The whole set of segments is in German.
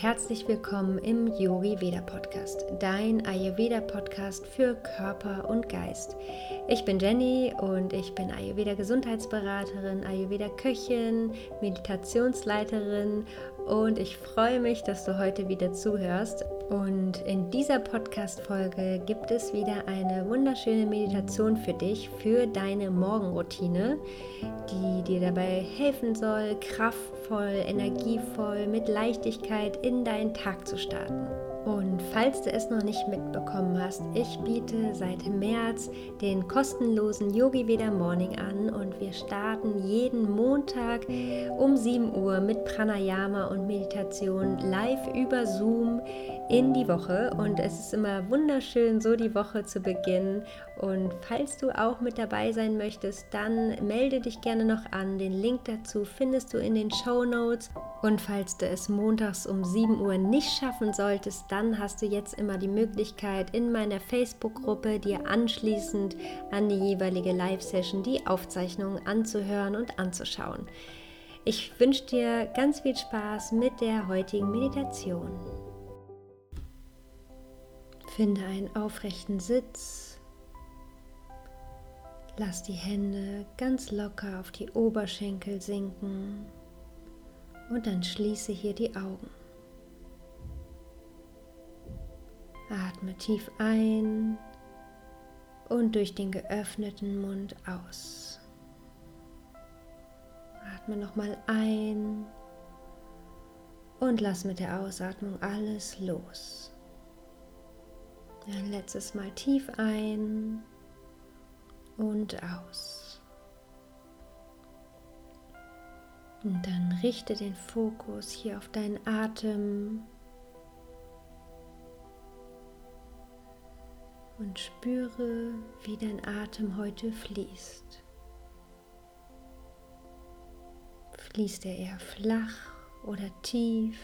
herzlich willkommen im Yogi Veda Podcast, dein Ayurveda Podcast für Körper und Geist. Ich bin Jenny und ich bin Ayurveda Gesundheitsberaterin, Ayurveda Köchin, Meditationsleiterin und ich freue mich, dass du heute wieder zuhörst. Und in dieser Podcast-Folge gibt es wieder eine wunderschöne Meditation für dich, für deine Morgenroutine, die dir dabei helfen soll, kraftvoll, energievoll, mit Leichtigkeit in deinen Tag zu starten. Und falls du es noch nicht mitbekommen hast, ich biete seit März den kostenlosen Yogi Veda Morning an und wir starten jeden Montag um 7 Uhr mit Pranayama und Meditation live über Zoom in die Woche und es ist immer wunderschön, so die Woche zu beginnen. Und falls du auch mit dabei sein möchtest, dann melde dich gerne noch an. Den Link dazu findest du in den Show Notes. Und falls du es montags um 7 Uhr nicht schaffen solltest, dann hast du jetzt immer die Möglichkeit, in meiner Facebook-Gruppe dir anschließend an die jeweilige Live-Session die Aufzeichnung anzuhören und anzuschauen. Ich wünsche dir ganz viel Spaß mit der heutigen Meditation. Finde einen aufrechten Sitz. Lass die Hände ganz locker auf die Oberschenkel sinken und dann schließe hier die Augen. Atme tief ein und durch den geöffneten Mund aus. Atme nochmal ein und lass mit der Ausatmung alles los. Ein letztes Mal tief ein und aus. Und dann richte den Fokus hier auf deinen Atem und spüre, wie dein Atem heute fließt. Fließt er eher flach oder tief?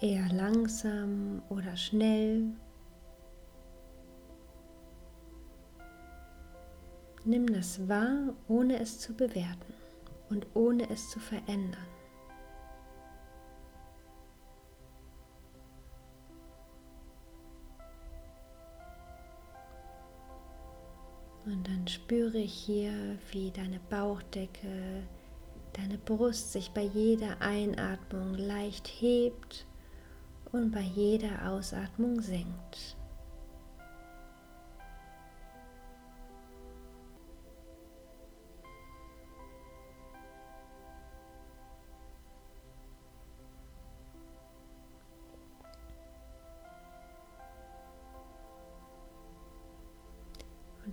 eher langsam oder schnell. Nimm das wahr, ohne es zu bewerten und ohne es zu verändern. Und dann spüre ich hier, wie deine Bauchdecke, deine Brust sich bei jeder Einatmung leicht hebt und bei jeder Ausatmung senkt.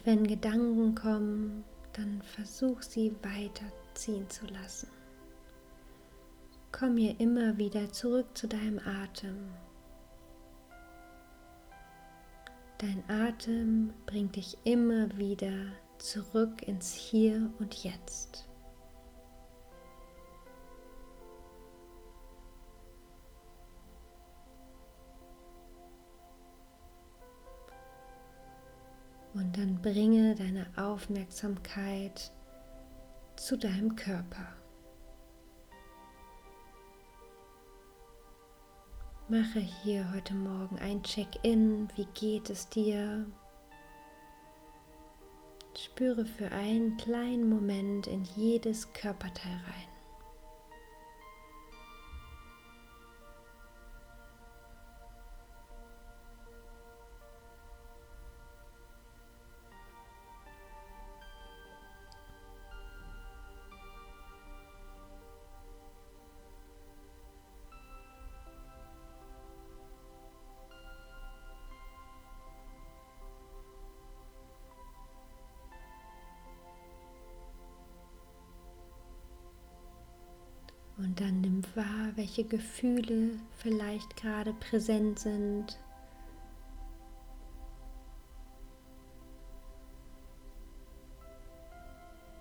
Wenn Gedanken kommen, dann versuch sie weiterziehen zu lassen. Komm hier immer wieder zurück zu deinem Atem. Dein Atem bringt dich immer wieder zurück ins Hier und Jetzt. Und dann bringe deine Aufmerksamkeit zu deinem Körper. Mache hier heute Morgen ein Check-in. Wie geht es dir? Spüre für einen kleinen Moment in jedes Körperteil rein. Wahr, welche Gefühle vielleicht gerade präsent sind.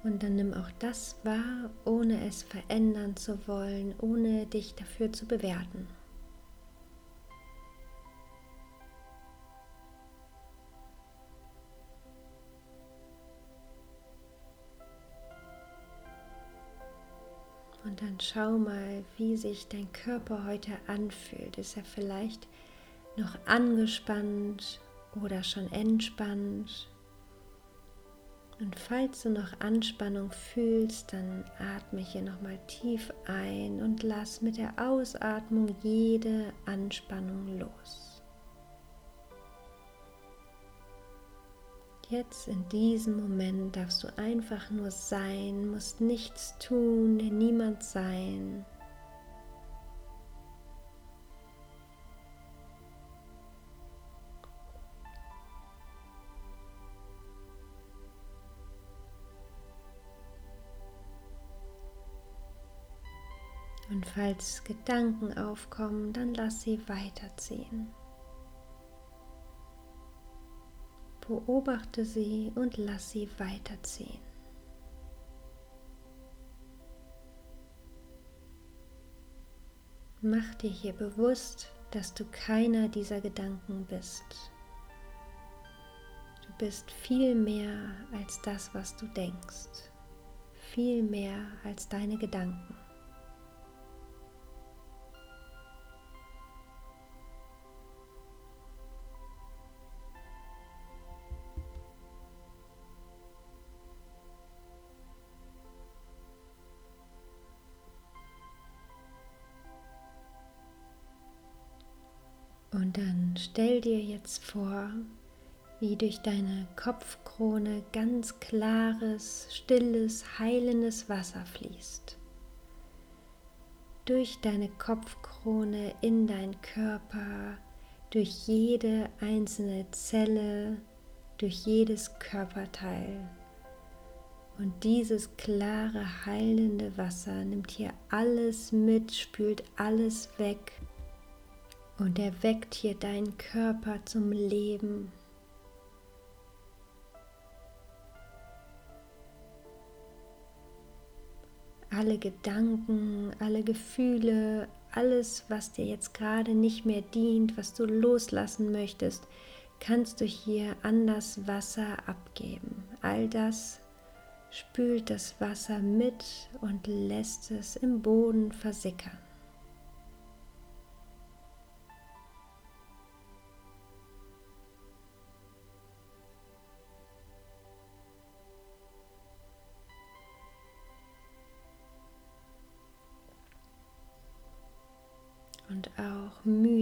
Und dann nimm auch das wahr, ohne es verändern zu wollen, ohne dich dafür zu bewerten. Schau mal, wie sich dein Körper heute anfühlt. Ist er vielleicht noch angespannt oder schon entspannt? Und falls du noch Anspannung fühlst, dann atme hier nochmal tief ein und lass mit der Ausatmung jede Anspannung los. Jetzt in diesem Moment darfst du einfach nur sein, musst nichts tun, niemand sein. Und falls Gedanken aufkommen, dann lass sie weiterziehen. Beobachte sie und lass sie weiterziehen. Mach dir hier bewusst, dass du keiner dieser Gedanken bist. Du bist viel mehr als das, was du denkst, viel mehr als deine Gedanken. Dann stell dir jetzt vor, wie durch deine Kopfkrone ganz klares, stilles, heilendes Wasser fließt. Durch deine Kopfkrone in dein Körper, durch jede einzelne Zelle, durch jedes Körperteil. Und dieses klare, heilende Wasser nimmt hier alles mit, spült alles weg und er weckt hier deinen Körper zum Leben. Alle Gedanken, alle Gefühle, alles, was dir jetzt gerade nicht mehr dient, was du loslassen möchtest, kannst du hier an das Wasser abgeben. All das spült das Wasser mit und lässt es im Boden versickern.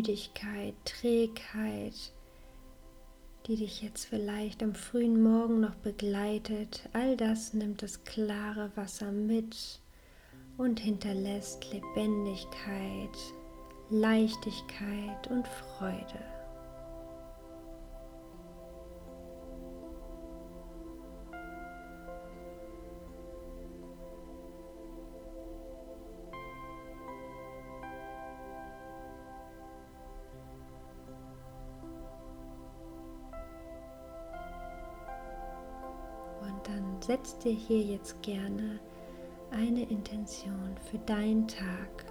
Müdigkeit, Trägheit, die dich jetzt vielleicht am frühen Morgen noch begleitet, all das nimmt das klare Wasser mit und hinterlässt Lebendigkeit, Leichtigkeit und Freude. Setz dir hier jetzt gerne eine Intention für deinen Tag.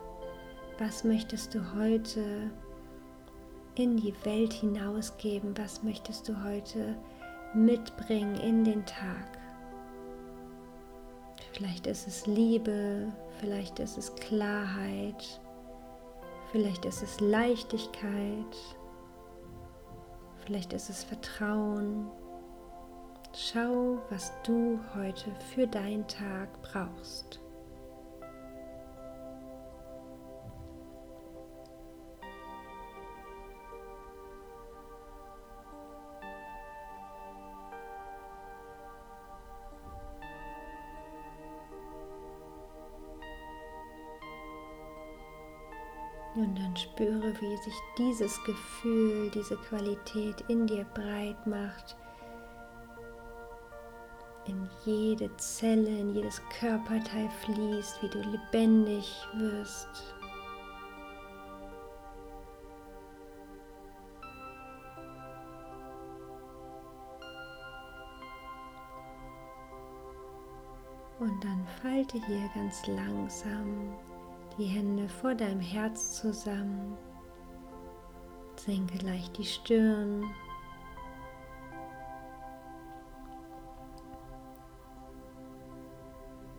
Was möchtest du heute in die Welt hinausgeben? Was möchtest du heute mitbringen in den Tag? Vielleicht ist es Liebe, vielleicht ist es Klarheit, vielleicht ist es Leichtigkeit, vielleicht ist es Vertrauen, Schau, was du heute für deinen Tag brauchst. Und dann spüre, wie sich dieses Gefühl, diese Qualität in dir breit macht in jede Zelle, in jedes Körperteil fließt, wie du lebendig wirst. Und dann falte hier ganz langsam die Hände vor deinem Herz zusammen. Senke leicht die Stirn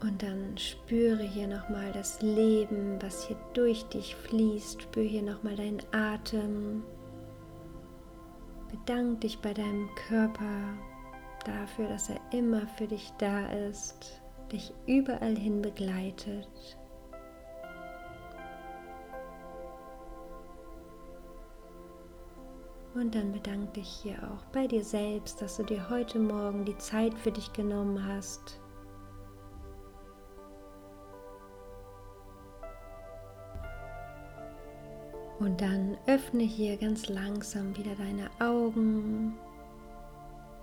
Und dann spüre hier nochmal das Leben, was hier durch dich fließt. Spüre hier nochmal deinen Atem. Bedank dich bei deinem Körper dafür, dass er immer für dich da ist, dich überall hin begleitet. Und dann bedank dich hier auch bei dir selbst, dass du dir heute Morgen die Zeit für dich genommen hast. Und dann öffne hier ganz langsam wieder deine Augen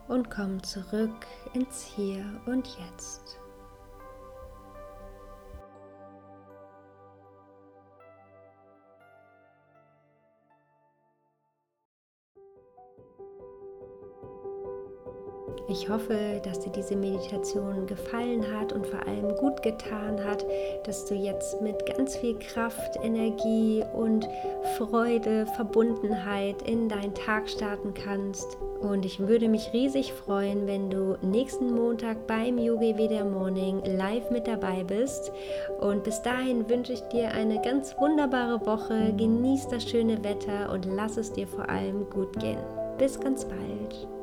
und komm zurück ins Hier und Jetzt. Ich hoffe, dass dir diese Meditation gefallen hat und vor allem gut getan hat, dass du jetzt mit ganz viel Kraft, Energie und Freude, Verbundenheit in deinen Tag starten kannst. Und ich würde mich riesig freuen, wenn du nächsten Montag beim Yogi Veda Morning live mit dabei bist. Und bis dahin wünsche ich dir eine ganz wunderbare Woche. Genieß das schöne Wetter und lass es dir vor allem gut gehen. Bis ganz bald.